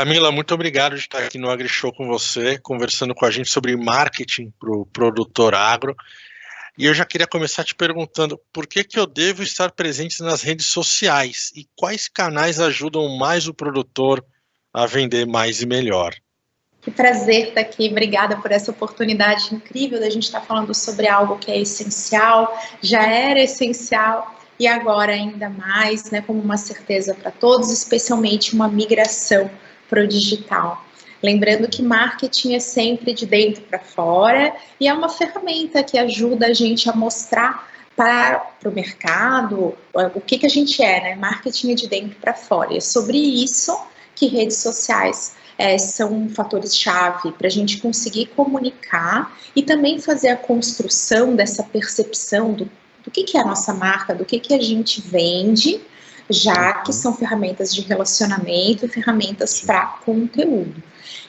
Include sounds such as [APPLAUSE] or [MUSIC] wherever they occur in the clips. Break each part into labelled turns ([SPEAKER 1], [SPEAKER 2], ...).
[SPEAKER 1] Camila, muito obrigado de estar aqui no AgriShow com você, conversando com a gente sobre marketing para o produtor agro. E eu já queria começar te perguntando por que, que eu devo estar presente nas redes sociais e quais canais ajudam mais o produtor a vender mais e melhor.
[SPEAKER 2] Que prazer estar aqui, obrigada por essa oportunidade incrível da gente estar falando sobre algo que é essencial, já era essencial e agora ainda mais, né, como uma certeza para todos, especialmente uma migração para o digital. Lembrando que marketing é sempre de dentro para fora e é uma ferramenta que ajuda a gente a mostrar para o mercado o que, que a gente é, né? Marketing é de dentro para fora. E é sobre isso que redes sociais é, são fatores-chave para a gente conseguir comunicar e também fazer a construção dessa percepção do, do que, que é a nossa marca, do que, que a gente vende já que são ferramentas de relacionamento e ferramentas para conteúdo.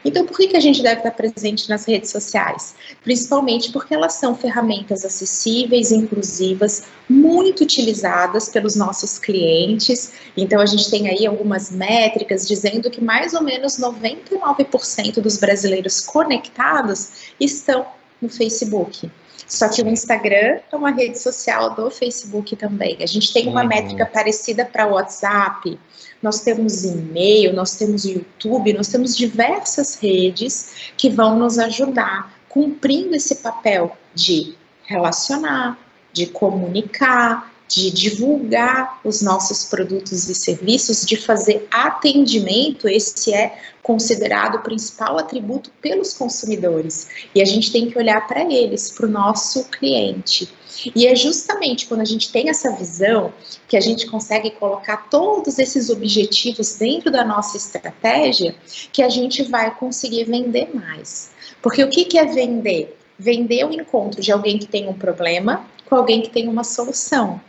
[SPEAKER 2] Então, por que, que a gente deve estar presente nas redes sociais? Principalmente porque elas são ferramentas acessíveis, inclusivas, muito utilizadas pelos nossos clientes. Então, a gente tem aí algumas métricas dizendo que mais ou menos 99% dos brasileiros conectados estão no Facebook. Só que o Instagram é uma rede social do Facebook também. A gente tem uma uhum. métrica parecida para o WhatsApp, nós temos e-mail, nós temos YouTube, nós temos diversas redes que vão nos ajudar cumprindo esse papel de relacionar, de comunicar, de divulgar os nossos produtos e serviços, de fazer atendimento, esse é considerado o principal atributo pelos consumidores. E a gente tem que olhar para eles, para o nosso cliente. E é justamente quando a gente tem essa visão que a gente consegue colocar todos esses objetivos dentro da nossa estratégia que a gente vai conseguir vender mais. Porque o que, é vender? Vender o encontro de alguém que tem um problema com alguém que tem uma solução.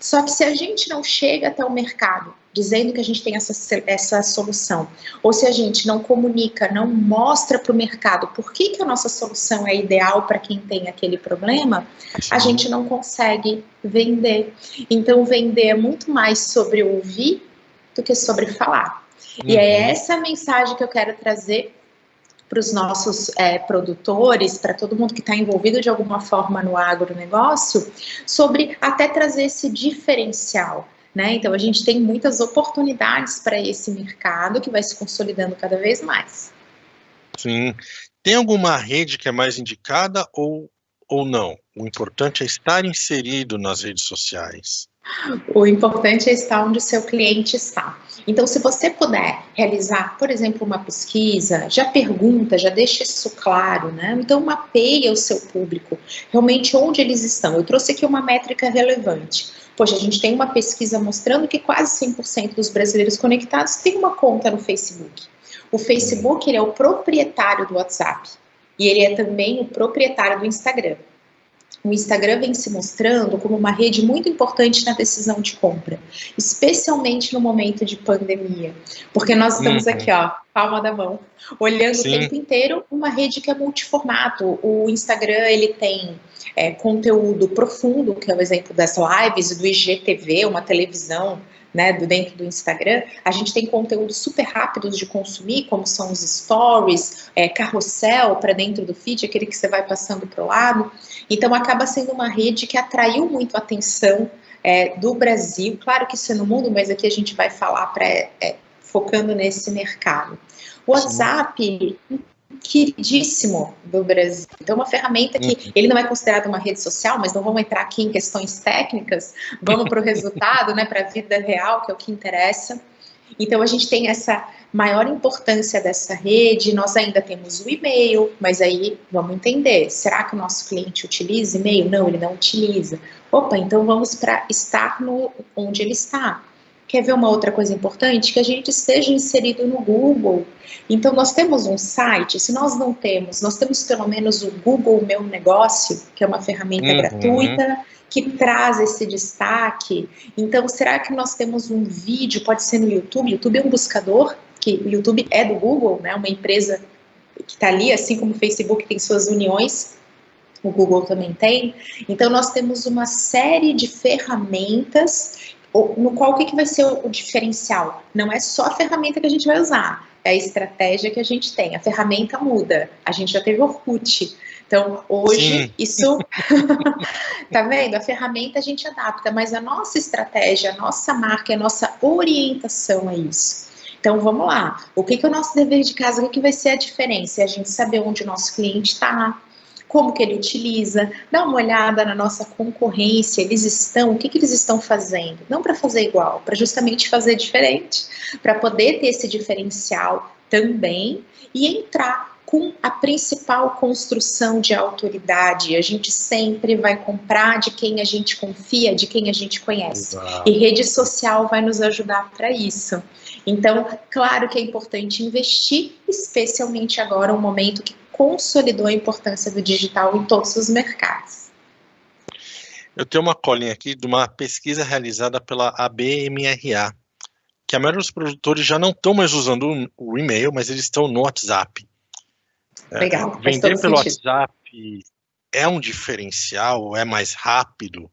[SPEAKER 2] Só que se a gente não chega até o mercado dizendo que a gente tem essa, essa solução, ou se a gente não comunica, não mostra para o mercado por que, que a nossa solução é ideal para quem tem aquele problema, a gente não consegue vender. Então, vender é muito mais sobre ouvir do que sobre falar. Uhum. E é uhum. essa mensagem que eu quero trazer para os nossos é, produtores, para todo mundo que está envolvido de alguma forma no agronegócio, sobre até trazer esse diferencial. Né? Então, a gente tem muitas oportunidades para esse mercado que vai se consolidando cada vez mais.
[SPEAKER 1] Sim. Tem alguma rede que é mais indicada ou, ou não? O importante é estar inserido nas redes sociais.
[SPEAKER 2] O importante é estar onde o seu cliente está. Então, se você puder realizar, por exemplo, uma pesquisa, já pergunta, já deixa isso claro, né? Então, mapeia o seu público, realmente onde eles estão. Eu trouxe aqui uma métrica relevante. Poxa, a gente tem uma pesquisa mostrando que quase 100% dos brasileiros conectados têm uma conta no Facebook. O Facebook ele é o proprietário do WhatsApp e ele é também o proprietário do Instagram o Instagram vem se mostrando como uma rede muito importante na decisão de compra, especialmente no momento de pandemia, porque nós estamos uhum. aqui, ó, palma da mão, olhando Sim. o tempo inteiro uma rede que é multiformato. O Instagram ele tem é, conteúdo profundo, que é o exemplo das lives do IGTV, uma televisão né, do dentro do Instagram, a gente tem conteúdos super rápidos de consumir, como são os stories, é, carrossel para dentro do feed, aquele que você vai passando para o lado. Então, acaba sendo uma rede que atraiu muito a atenção é, do Brasil. Claro que isso é no mundo, mas aqui a gente vai falar pra, é, focando nesse mercado. O WhatsApp, queridíssimo do Brasil. Então, uma ferramenta que uhum. ele não é considerado uma rede social, mas não vamos entrar aqui em questões técnicas, vamos para o resultado, né, para a vida real, que é o que interessa. Então, a gente tem essa maior importância dessa rede, nós ainda temos o e-mail, mas aí vamos entender, será que o nosso cliente utiliza e-mail? Não, ele não utiliza. Opa, então vamos para estar no, onde ele está. Quer ver uma outra coisa importante? Que a gente esteja inserido no Google. Então, nós temos um site, se nós não temos, nós temos pelo menos o Google Meu Negócio, que é uma ferramenta uhum. gratuita, que traz esse destaque. Então, será que nós temos um vídeo, pode ser no YouTube? YouTube é um buscador, que o YouTube é do Google, né? Uma empresa que está ali, assim como o Facebook tem suas uniões, o Google também tem. Então, nós temos uma série de ferramentas no qual o que, que vai ser o, o diferencial? Não é só a ferramenta que a gente vai usar, é a estratégia que a gente tem. A ferramenta muda. A gente já teve Orkut. Então, hoje, Sim. isso. [LAUGHS] tá vendo? A ferramenta a gente adapta, mas a nossa estratégia, a nossa marca, a nossa orientação é isso. Então, vamos lá. O que, que é o nosso dever de casa? O que, que vai ser a diferença? É a gente saber onde o nosso cliente está, como que ele utiliza, dá uma olhada na nossa concorrência, eles estão, o que, que eles estão fazendo? Não para fazer igual, para justamente fazer diferente, para poder ter esse diferencial também e entrar com a principal construção de autoridade. A gente sempre vai comprar de quem a gente confia, de quem a gente conhece. E rede social vai nos ajudar para isso. Então, claro que é importante investir, especialmente agora, um momento que consolidou a importância do digital em todos os mercados.
[SPEAKER 1] Eu tenho uma colinha aqui de uma pesquisa realizada pela ABMRA, que a maioria dos produtores já não estão mais usando o e-mail, mas eles estão no WhatsApp.
[SPEAKER 2] É, Legal.
[SPEAKER 1] É, vender pelo sentido. WhatsApp é um diferencial, é mais rápido?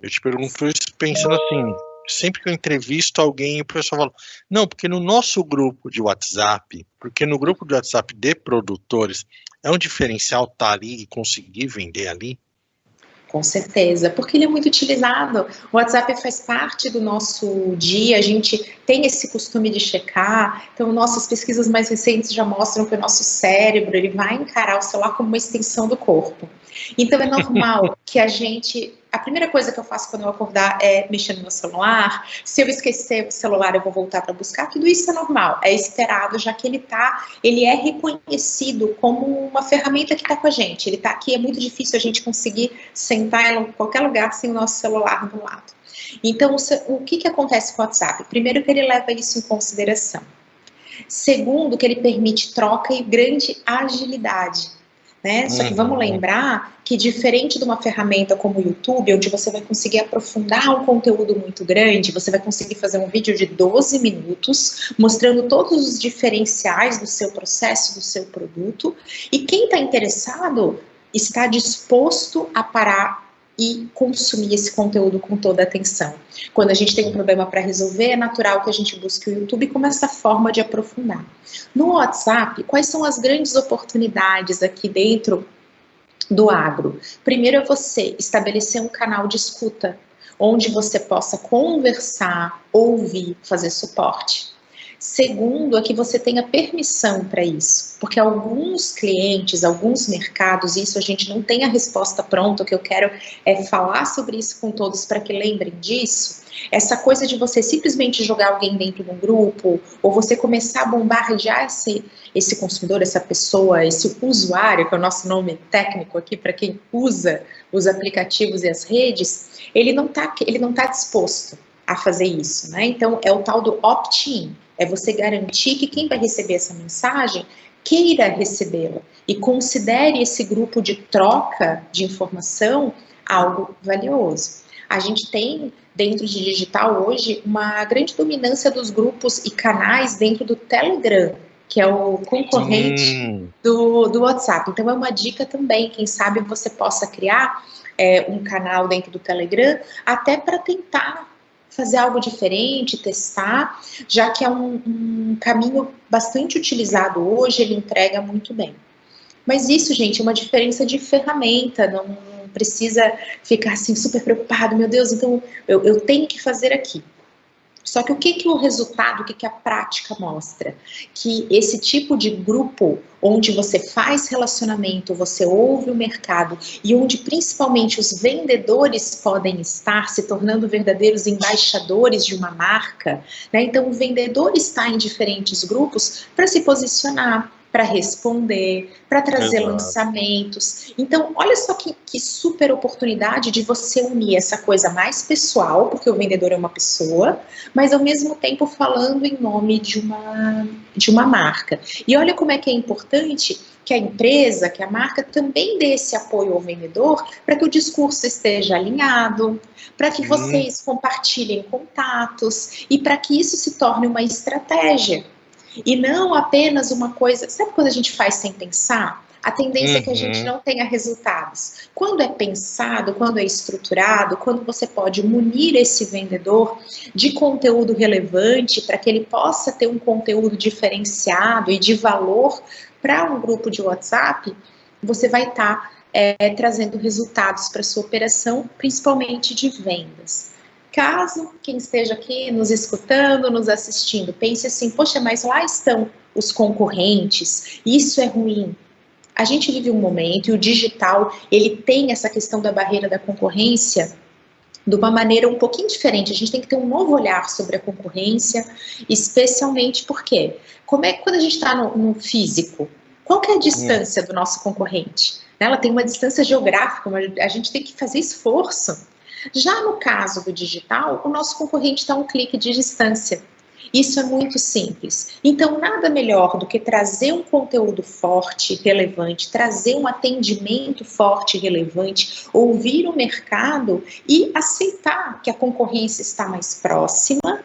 [SPEAKER 1] Eu te pergunto isso pensando assim, sempre que eu entrevisto alguém, o pessoal fala, não, porque no nosso grupo de WhatsApp, porque no grupo de WhatsApp de produtores, é um diferencial estar tá ali e conseguir vender ali?
[SPEAKER 2] Com certeza, porque ele é muito utilizado. O WhatsApp faz parte do nosso dia, a gente tem esse costume de checar. Então, nossas pesquisas mais recentes já mostram que o nosso cérebro ele vai encarar o celular como uma extensão do corpo. Então, é normal [LAUGHS] que a gente a primeira coisa que eu faço quando eu acordar é mexer no meu celular. Se eu esquecer o celular, eu vou voltar para buscar. Tudo isso é normal, é esperado, já que ele tá, ele é reconhecido como uma ferramenta que está com a gente. Ele está aqui, é muito difícil a gente conseguir sentar em qualquer lugar sem o nosso celular do lado. Então, o que, que acontece com o WhatsApp? Primeiro que ele leva isso em consideração. Segundo, que ele permite troca e grande agilidade. Né? Só que vamos uhum. lembrar que diferente de uma ferramenta como o YouTube, onde você vai conseguir aprofundar um conteúdo muito grande, você vai conseguir fazer um vídeo de 12 minutos mostrando todos os diferenciais do seu processo, do seu produto, e quem está interessado está disposto a parar e consumir esse conteúdo com toda a atenção. Quando a gente tem um problema para resolver, é natural que a gente busque o YouTube como essa forma de aprofundar. No WhatsApp, quais são as grandes oportunidades aqui dentro do agro? Primeiro é você estabelecer um canal de escuta, onde você possa conversar, ouvir, fazer suporte. Segundo, é que você tenha permissão para isso, porque alguns clientes, alguns mercados, isso a gente não tem a resposta pronta. O que eu quero é falar sobre isso com todos para que lembrem disso. Essa coisa de você simplesmente jogar alguém dentro de um grupo, ou você começar a bombardear esse, esse consumidor, essa pessoa, esse usuário, que é o nosso nome técnico aqui para quem usa os aplicativos e as redes, ele não está tá disposto a fazer isso, né? Então é o tal do opt-in. É você garantir que quem vai receber essa mensagem queira recebê-la e considere esse grupo de troca de informação algo valioso. A gente tem dentro de digital hoje uma grande dominância dos grupos e canais dentro do Telegram, que é o concorrente do, do WhatsApp. Então é uma dica também, quem sabe você possa criar é, um canal dentro do Telegram, até para tentar fazer algo diferente, testar, já que é um, um caminho bastante utilizado hoje, ele entrega muito bem. Mas isso, gente, é uma diferença de ferramenta, não precisa ficar assim super preocupado, meu Deus, então eu, eu tenho que fazer aqui. Só que o que, que o resultado, o que, que a prática mostra? Que esse tipo de grupo, onde você faz relacionamento, você ouve o mercado e onde principalmente os vendedores podem estar se tornando verdadeiros embaixadores de uma marca, né? então o vendedor está em diferentes grupos para se posicionar, para responder, para trazer Exato. lançamentos. Então, olha só que, que, super oportunidade de você unir essa coisa mais pessoal, porque o vendedor é uma pessoa, mas ao mesmo tempo falando em nome de uma, de uma marca. E olha como é que é importante que a empresa, que a marca também dê esse apoio ao vendedor para que o discurso esteja alinhado, para que vocês compartilhem contatos e para que isso se torne uma estratégia. E não apenas uma coisa. Sabe quando a gente faz sem pensar? a tendência uhum. é que a gente uhum. não tenha resultados. Quando é pensado, quando é estruturado, quando você pode munir esse vendedor de conteúdo relevante para que ele possa ter um conteúdo diferenciado e de valor para um grupo de WhatsApp, você vai estar tá, é, trazendo resultados para sua operação, principalmente de vendas. Caso quem esteja aqui nos escutando, nos assistindo, pense assim: poxa, mas lá estão os concorrentes, isso é ruim. A gente vive um momento e o digital ele tem essa questão da barreira da concorrência de uma maneira um pouquinho diferente. A gente tem que ter um novo olhar sobre a concorrência, especialmente porque, como é que quando a gente está no, no, físico, qual é a distância do nosso concorrente? Ela tem uma distância geográfica, a gente tem que fazer esforço. Já no caso do digital, o nosso concorrente está a um clique de distância. Isso é muito simples. Então, nada melhor do que trazer um conteúdo forte, relevante, trazer um atendimento forte e relevante, ouvir o mercado e aceitar que a concorrência está mais próxima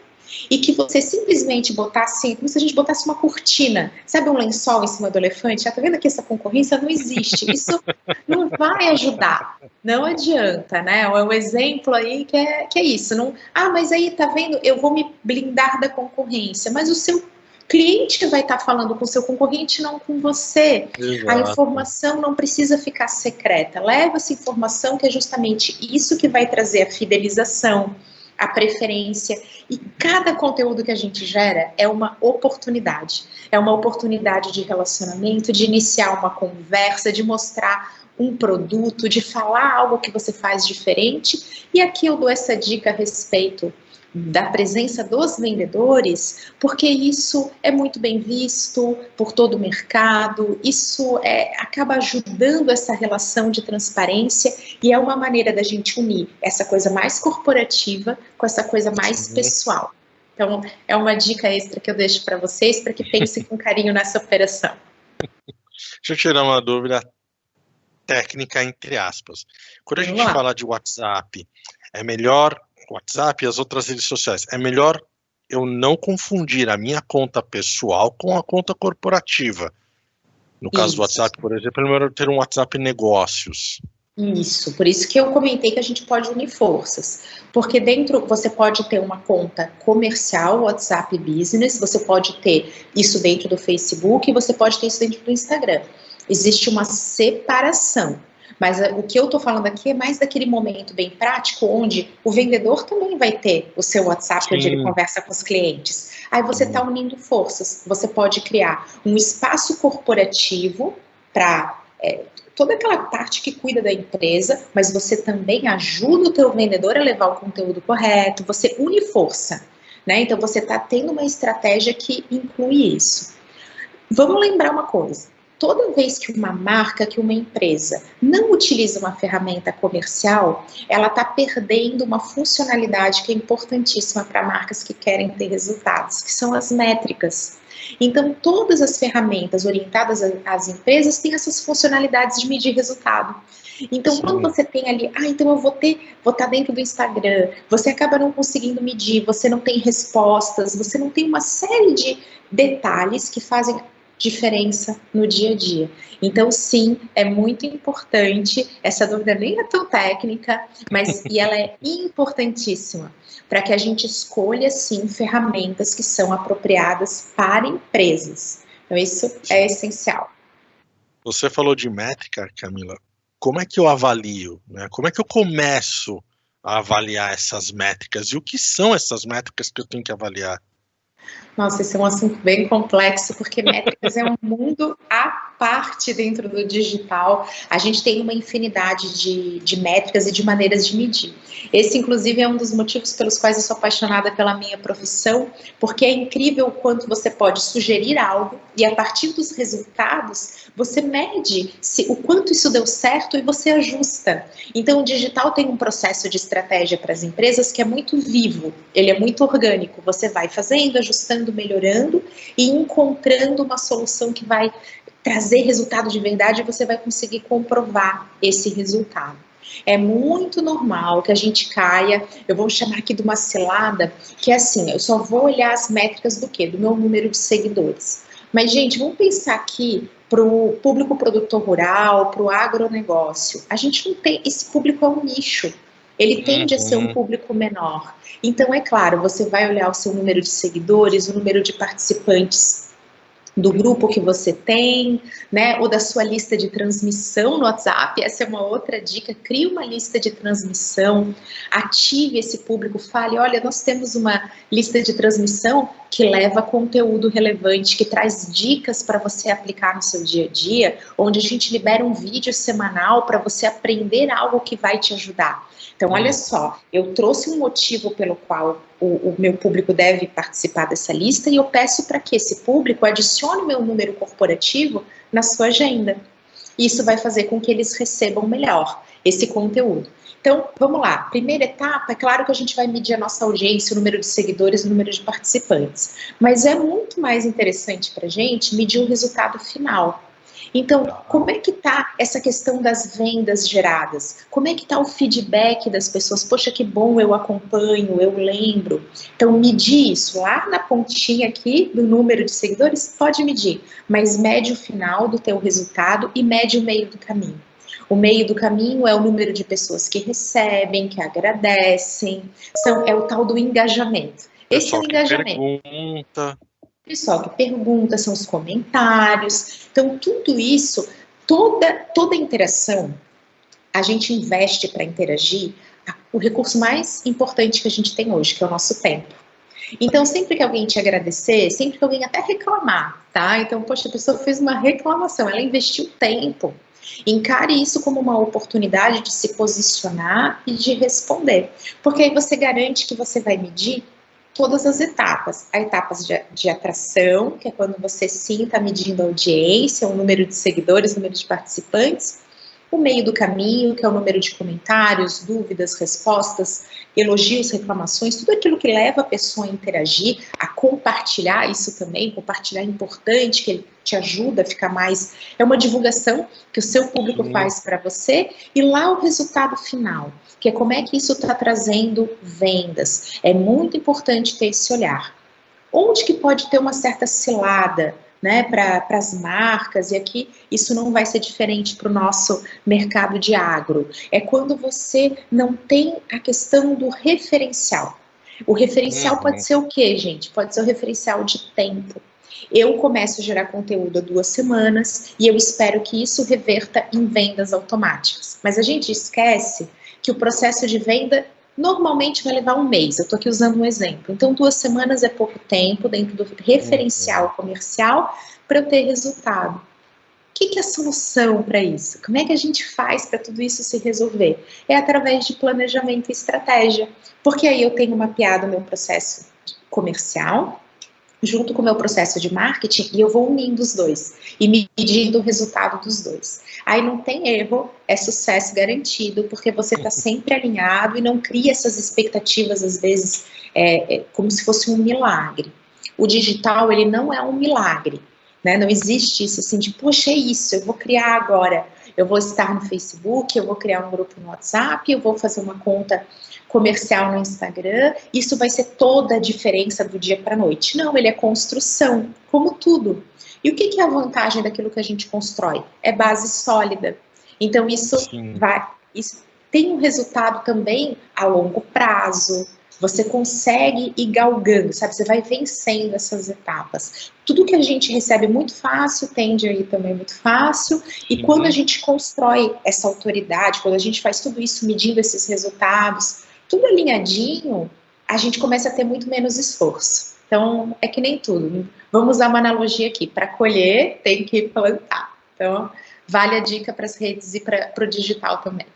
[SPEAKER 2] e que você simplesmente botasse, como se a gente botasse uma cortina, sabe um lençol em cima do elefante? Já tá vendo que essa concorrência não existe. Isso não vai ajudar. Não adianta, né? É um exemplo aí que é, que é isso. Não, ah, mas aí tá vendo, eu vou me blindar da concorrência, mas o seu cliente vai estar tá falando com o seu concorrente, não com você. Exato. A informação não precisa ficar secreta. Leva essa informação, que é justamente isso que vai trazer a fidelização, a preferência. E cada conteúdo que a gente gera é uma oportunidade. É uma oportunidade de relacionamento, de iniciar uma conversa, de mostrar um produto, de falar algo que você faz diferente. E aqui eu dou essa dica a respeito da presença dos vendedores, porque isso é muito bem visto por todo o mercado, isso é, acaba ajudando essa relação de transparência e é uma maneira da gente unir essa coisa mais corporativa com essa coisa mais pessoal. Então, é uma dica extra que eu deixo para vocês para que pensem com carinho nessa operação. [LAUGHS]
[SPEAKER 1] Deixa eu tirar uma dúvida técnica, entre aspas. Quando a gente fala de WhatsApp, é melhor WhatsApp e as outras redes sociais. É melhor eu não confundir a minha conta pessoal com a conta corporativa. No caso isso. do WhatsApp, por exemplo, é melhor ter um WhatsApp negócios.
[SPEAKER 2] Isso, por isso que eu comentei que a gente pode unir forças. Porque dentro você pode ter uma conta comercial, WhatsApp Business, você pode ter isso dentro do Facebook e você pode ter isso dentro do Instagram. Existe uma separação. Mas eh, o que eu estou falando aqui é mais daquele momento bem prático, onde o vendedor também vai ter o seu WhatsApp, Sim. onde ele conversa com os clientes. Aí você está unindo forças. Você pode criar um espaço corporativo para é, toda aquela parte que cuida da empresa, mas você também ajuda o teu vendedor a levar o conteúdo correto, você une força. Né? Então você está tendo uma estratégia que inclui isso. Vamos lembrar uma coisa: toda vez que uma marca, que uma empresa não utiliza uma ferramenta comercial, ela está perdendo uma funcionalidade que é importantíssima para marcas que querem ter resultados, que são as métricas. Então, todas as ferramentas orientadas às empresas têm essas funcionalidades de medir resultado. Então, Sim. quando você tem ali, ah, então eu vou ter, vou estar tá dentro do Instagram, você acaba não conseguindo medir, você não tem respostas, você não tem uma série de detalhes que fazem diferença no dia a dia. Então, sim, é muito importante. Essa dúvida nem é tão técnica, mas e ela é importantíssima para que a gente escolha sim ferramentas que são apropriadas para empresas. Então, isso é essencial.
[SPEAKER 1] Você falou de métrica, Camila. Como é que eu avalio? Né? Como é que eu começo a avaliar essas métricas? E o que são essas métricas que eu tenho que avaliar?
[SPEAKER 2] Nossa, esse é um assunto bem complexo, porque métricas é um mundo à parte dentro do digital. A gente tem uma infinidade de, de métricas e de maneiras de medir. Esse, inclusive, é um dos motivos pelos quais eu sou apaixonada pela minha profissão, porque é incrível o quanto você pode sugerir algo e, a partir dos resultados, você mede se, o quanto isso deu certo e você ajusta. Então, o digital tem um processo de estratégia para as empresas que é muito vivo, ele é muito orgânico. Você vai fazendo, ajustando, melhorando e encontrando uma solução que vai trazer resultado de verdade você vai conseguir comprovar esse resultado. É muito normal que a gente caia, eu vou chamar aqui de uma cilada, que é assim, eu só vou olhar as métricas do quê? Do meu número de seguidores. Mas, gente, vamos pensar aqui para o público produtor rural, para o agronegócio. A gente não tem. Esse público é um nicho. Ele tende uhum. a ser um uhum. público menor. Então, é claro, você vai olhar o seu número de seguidores, o número de participantes do grupo que você tem, né, ou da sua lista de transmissão no WhatsApp. Essa é uma outra dica. Crie uma lista de transmissão, ative esse público, fale: olha, nós temos uma lista de transmissão que leva conteúdo relevante, que traz dicas para você aplicar no seu dia a dia, onde a gente libera um vídeo semanal para você aprender algo que vai te ajudar. Então, olha só, eu trouxe um motivo pelo qual o, o meu público deve participar dessa lista e eu peço para que esse público adicione meu número corporativo na sua agenda. Isso vai fazer com que eles recebam melhor esse conteúdo. Então, vamos lá. Primeira etapa, é claro que a gente vai medir a nossa audiência, o número de seguidores, o número de participantes. Mas é muito mais interessante para a gente medir o resultado final. Então, como é que está essa questão das vendas geradas? Como é que está o feedback das pessoas? Poxa, que bom, eu acompanho, eu lembro. Então, medir isso lá na pontinha aqui do número de seguidores, pode medir, mas mede o final do teu resultado e mede o meio do caminho. O meio do caminho é o número de pessoas que recebem, que agradecem, são, é o tal do engajamento. Esse é o engajamento. Pergunta pessoal que pergunta, são os comentários. Então, tudo isso, toda, toda interação, a gente investe para interagir o recurso mais importante que a gente tem hoje, que é o nosso tempo. Então, sempre que alguém te agradecer, sempre que alguém até reclamar, tá? Então, poxa, a pessoa fez uma reclamação, ela investiu tempo. Encare isso como uma oportunidade de se posicionar e de responder. Porque aí você garante que você vai medir todas as etapas. A etapas de, de atração, que é quando você sim está medindo a audiência, o número de seguidores, o número de participantes, o meio do caminho, que é o número de comentários, dúvidas, respostas, elogios, reclamações, tudo aquilo que leva a pessoa a interagir, a compartilhar isso também, compartilhar é importante, que ele te ajuda a ficar mais. É uma divulgação que o seu público Sim. faz para você, e lá o resultado final, que é como é que isso está trazendo vendas. É muito importante ter esse olhar. Onde que pode ter uma certa cilada? Né, para as marcas, e aqui isso não vai ser diferente para o nosso mercado de agro. É quando você não tem a questão do referencial. O referencial uhum. pode ser o quê, gente? Pode ser o referencial de tempo. Eu começo a gerar conteúdo há duas semanas e eu espero que isso reverta em vendas automáticas. Mas a gente esquece que o processo de venda normalmente vai levar um mês. Eu estou aqui usando um exemplo. Então, duas semanas é pouco tempo dentro do referencial uhum. comercial para eu ter resultado. O que, que é a solução para isso? Como é que a gente faz para tudo isso se resolver? É através de planejamento e estratégia. Porque aí eu tenho mapeado o meu processo comercial, junto com o meu processo de marketing e eu vou unindo os dois e medindo o resultado dos dois. Aí não tem erro, é sucesso garantido, porque você está [LAUGHS] sempre alinhado e não cria essas expectativas, às vezes, é, é, como se fosse um milagre. O digital, ele não é um milagre, né? Não existe isso assim de, poxa, é isso, eu vou criar agora, eu vou estar no Facebook, eu vou criar um grupo no WhatsApp, eu vou fazer uma conta comercial no Instagram, isso vai ser toda a diferença do dia para a noite. Não, ele é construção, como tudo. E o que, que é a vantagem daquilo que a gente constrói? É base sólida. Então, isso Sim. vai. Isso tem um resultado também a longo prazo. Você consegue ir galgando, sabe? Você vai vencendo essas etapas. Tudo que a gente recebe muito fácil tende aí também muito fácil. E uhum. quando a gente constrói essa autoridade, quando a gente faz tudo isso medindo esses resultados, tudo alinhadinho, a gente começa a ter muito menos esforço. Então, é que nem tudo. Vamos usar uma analogia aqui. Para colher, tem que plantar. Então, vale a dica para as redes e para o digital também.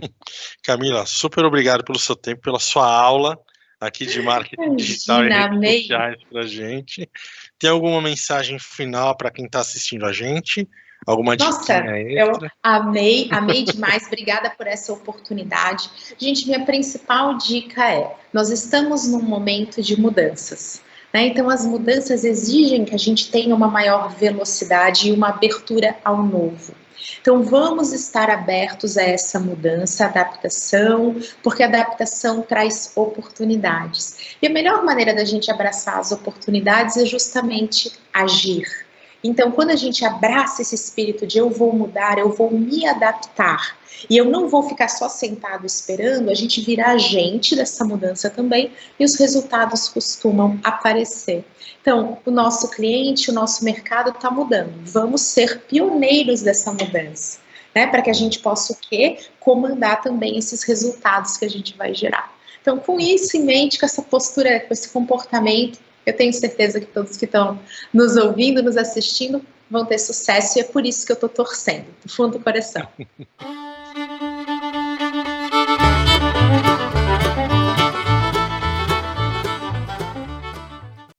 [SPEAKER 2] [LAUGHS]
[SPEAKER 1] Camila, super obrigado pelo seu tempo, pela sua aula aqui de marketing Imagina, digital e redes sociais para a gente. Tem alguma mensagem final para quem está assistindo a gente? Alguma
[SPEAKER 2] Nossa, eu amei, amei [LAUGHS] demais. Obrigada por essa oportunidade. Gente, minha principal dica é: nós estamos num momento de mudanças. Né? Então, as mudanças exigem que a gente tenha uma maior velocidade e uma abertura ao novo. Então, vamos estar abertos a essa mudança, adaptação, porque adaptação traz oportunidades. E a melhor maneira da gente abraçar as oportunidades é justamente agir Então, quando a gente abraça esse espírito de eu vou mudar, eu vou me adaptar, e eu não vou ficar só sentado esperando, a gente vira agente dessa mudança também e os resultados costumam aparecer. Então, o nosso cliente, o nosso mercado está mudando. Vamos ser pioneiros dessa mudança, né? Para que a gente possa o quê? Comandar também esses resultados que a gente vai gerar. Então, com isso em mente, com essa postura, com esse comportamento, eu tenho certeza que todos que estão nos ouvindo, nos assistindo, vão ter sucesso e é por isso que eu estou torcendo, do fundo do coração. [LAUGHS]